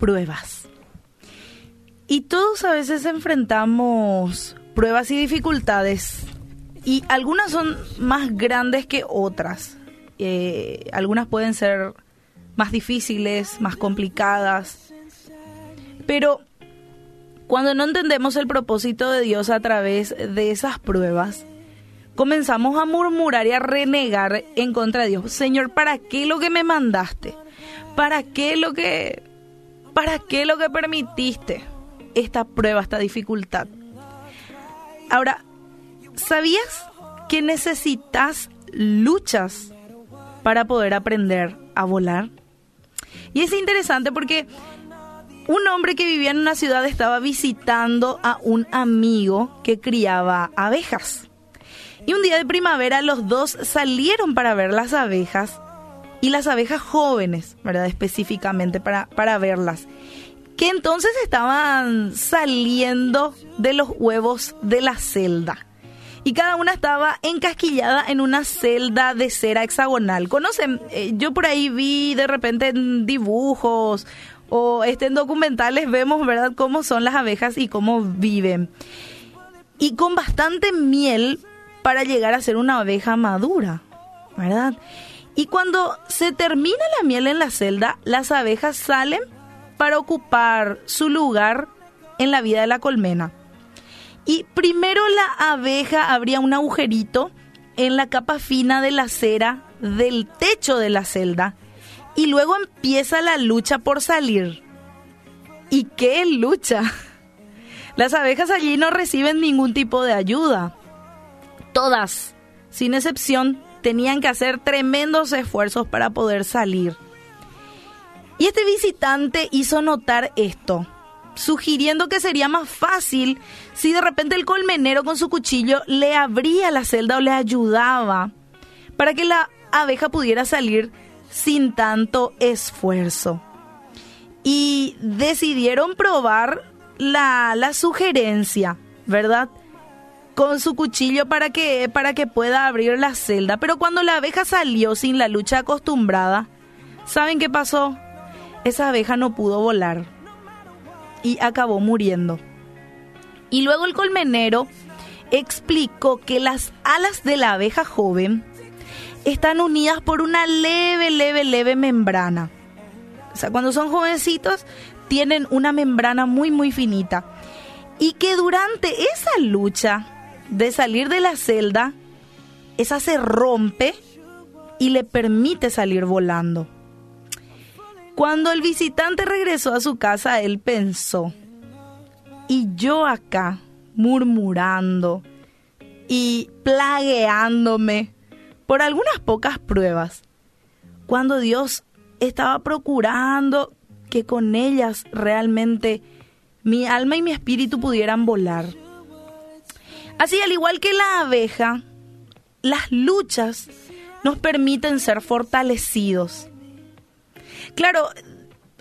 pruebas. Y todos a veces enfrentamos pruebas y dificultades y algunas son más grandes que otras. Eh, algunas pueden ser más difíciles, más complicadas. Pero cuando no entendemos el propósito de Dios a través de esas pruebas, comenzamos a murmurar y a renegar en contra de Dios. Señor, ¿para qué lo que me mandaste? ¿Para qué lo que para qué lo que permitiste esta prueba, esta dificultad? Ahora, ¿sabías que necesitas luchas para poder aprender a volar? Y es interesante porque un hombre que vivía en una ciudad estaba visitando a un amigo que criaba abejas. Y un día de primavera los dos salieron para ver las abejas y las abejas jóvenes, ¿verdad? Específicamente para, para verlas. Que entonces estaban saliendo de los huevos de la celda. Y cada una estaba encasquillada en una celda de cera hexagonal. ¿Conocen? Eh, yo por ahí vi de repente en dibujos o este, en documentales vemos, ¿verdad?, cómo son las abejas y cómo viven. Y con bastante miel para llegar a ser una abeja madura, ¿verdad? Y cuando se termina la miel en la celda, las abejas salen para ocupar su lugar en la vida de la colmena. Y primero la abeja abría un agujerito en la capa fina de la cera del techo de la celda y luego empieza la lucha por salir. ¿Y qué lucha? Las abejas allí no reciben ningún tipo de ayuda. Todas, sin excepción, tenían que hacer tremendos esfuerzos para poder salir. Y este visitante hizo notar esto, sugiriendo que sería más fácil si de repente el colmenero con su cuchillo le abría la celda o le ayudaba para que la abeja pudiera salir sin tanto esfuerzo. Y decidieron probar la, la sugerencia, ¿verdad? Con su cuchillo para que, para que pueda abrir la celda. Pero cuando la abeja salió sin la lucha acostumbrada, ¿saben qué pasó? Esa abeja no pudo volar y acabó muriendo. Y luego el colmenero explicó que las alas de la abeja joven están unidas por una leve, leve, leve membrana. O sea, cuando son jovencitos, tienen una membrana muy, muy finita. Y que durante esa lucha de salir de la celda, esa se rompe y le permite salir volando. Cuando el visitante regresó a su casa, él pensó, y yo acá murmurando y plagueándome por algunas pocas pruebas, cuando Dios estaba procurando que con ellas realmente mi alma y mi espíritu pudieran volar. Así, al igual que la abeja, las luchas nos permiten ser fortalecidos. Claro,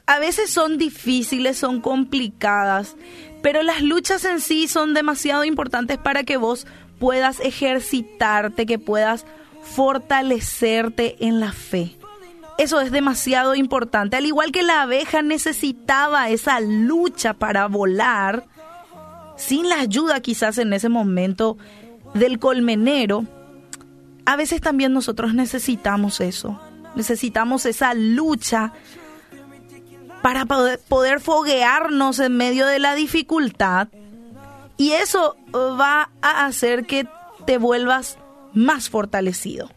a veces son difíciles, son complicadas, pero las luchas en sí son demasiado importantes para que vos puedas ejercitarte, que puedas fortalecerte en la fe. Eso es demasiado importante. Al igual que la abeja necesitaba esa lucha para volar, sin la ayuda quizás en ese momento del colmenero, a veces también nosotros necesitamos eso. Necesitamos esa lucha para poder, foguearnos en medio de la dificultad. Y eso va a hacer que te vuelvas más fortalecido.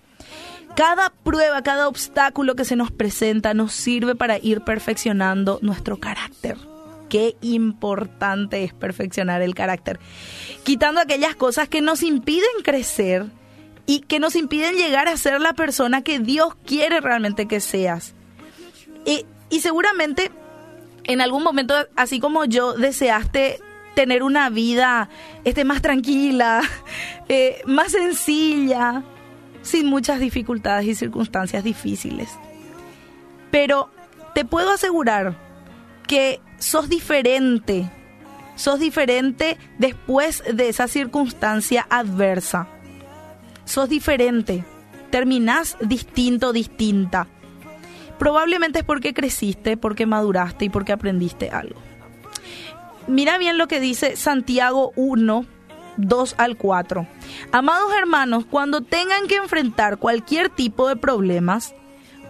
Cada prueba, cada obstáculo que se nos presenta nos sirve para ir perfeccionando nuestro carácter. Qué importante es perfeccionar el carácter. Quitando aquellas cosas que nos impiden crecer y que nos impiden llegar a ser la persona que Dios quiere realmente que seas. Y, seguramente en algún momento, así como yo, deseaste tener una vida este, más tranquila, eh, más sencilla, sin muchas dificultades y circunstancias difíciles. Pero te puedo asegurar que sos diferente, sos diferente después de esa circunstancia adversa. Sos diferente, terminás distinto, distinta. probablemente es porque creciste, porque maduraste y porque aprendiste algo. Mira bien lo que dice Santiago 1, 2 al 4. Amados hermanos, cuando tengan que enfrentar cualquier tipo de problemas,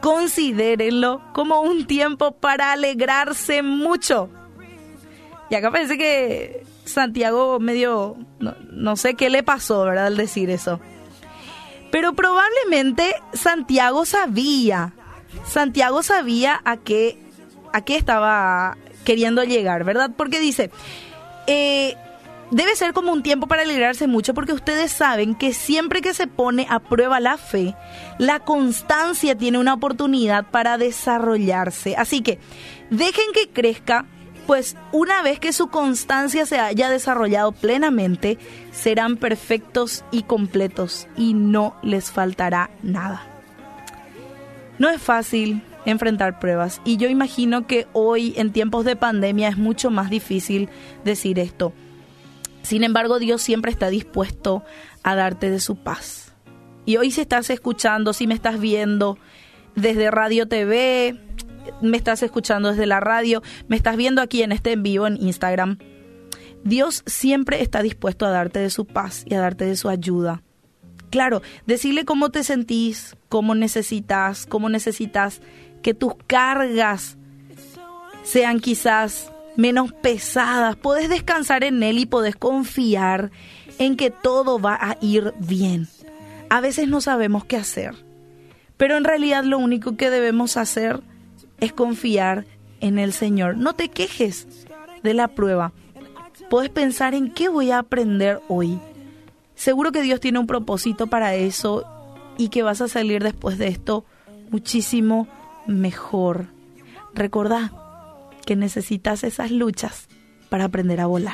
considérenlo como un tiempo para alegrarse mucho. Y acá parece que Santiago medio, no, sé qué le pasó, ¿verdad? Al decir eso. Pero probablemente Santiago sabía, Santiago sabía a qué, a qué estaba queriendo llegar, ¿verdad? Porque dice, eh, debe ser como un tiempo para alegrarse mucho porque ustedes saben que siempre que se pone a prueba la fe, la constancia tiene una oportunidad para desarrollarse. Así que dejen que crezca, pues una vez que su constancia se haya desarrollado plenamente, serán perfectos y completos y no les faltará nada. No es fácil enfrentar pruebas y yo imagino que hoy en tiempos de pandemia es mucho más difícil decir esto sin embargo, Dios siempre está dispuesto a darte de su paz. Y hoy si estás escuchando, si me estás viendo desde Radio TV, me estás escuchando desde la radio, me estás viendo aquí en este en vivo en Instagram, Dios siempre está dispuesto a darte de su paz y a darte de su ayuda. Claro, decirle cómo te sentís, cómo necesitas, cómo necesitas que tus cargas sean quizás menos pesadas. Puedes descansar en Él y puedes confiar en que todo va a ir bien. A veces no sabemos qué hacer, pero en realidad lo único que debemos hacer es confiar en el Señor. No te quejes de la prueba. Puedes pensar en qué voy a aprender hoy. Seguro que Dios tiene un propósito para eso y que vas a salir después de esto muchísimo mejor. Recordá, que necesitas esas luchas para aprender a volar.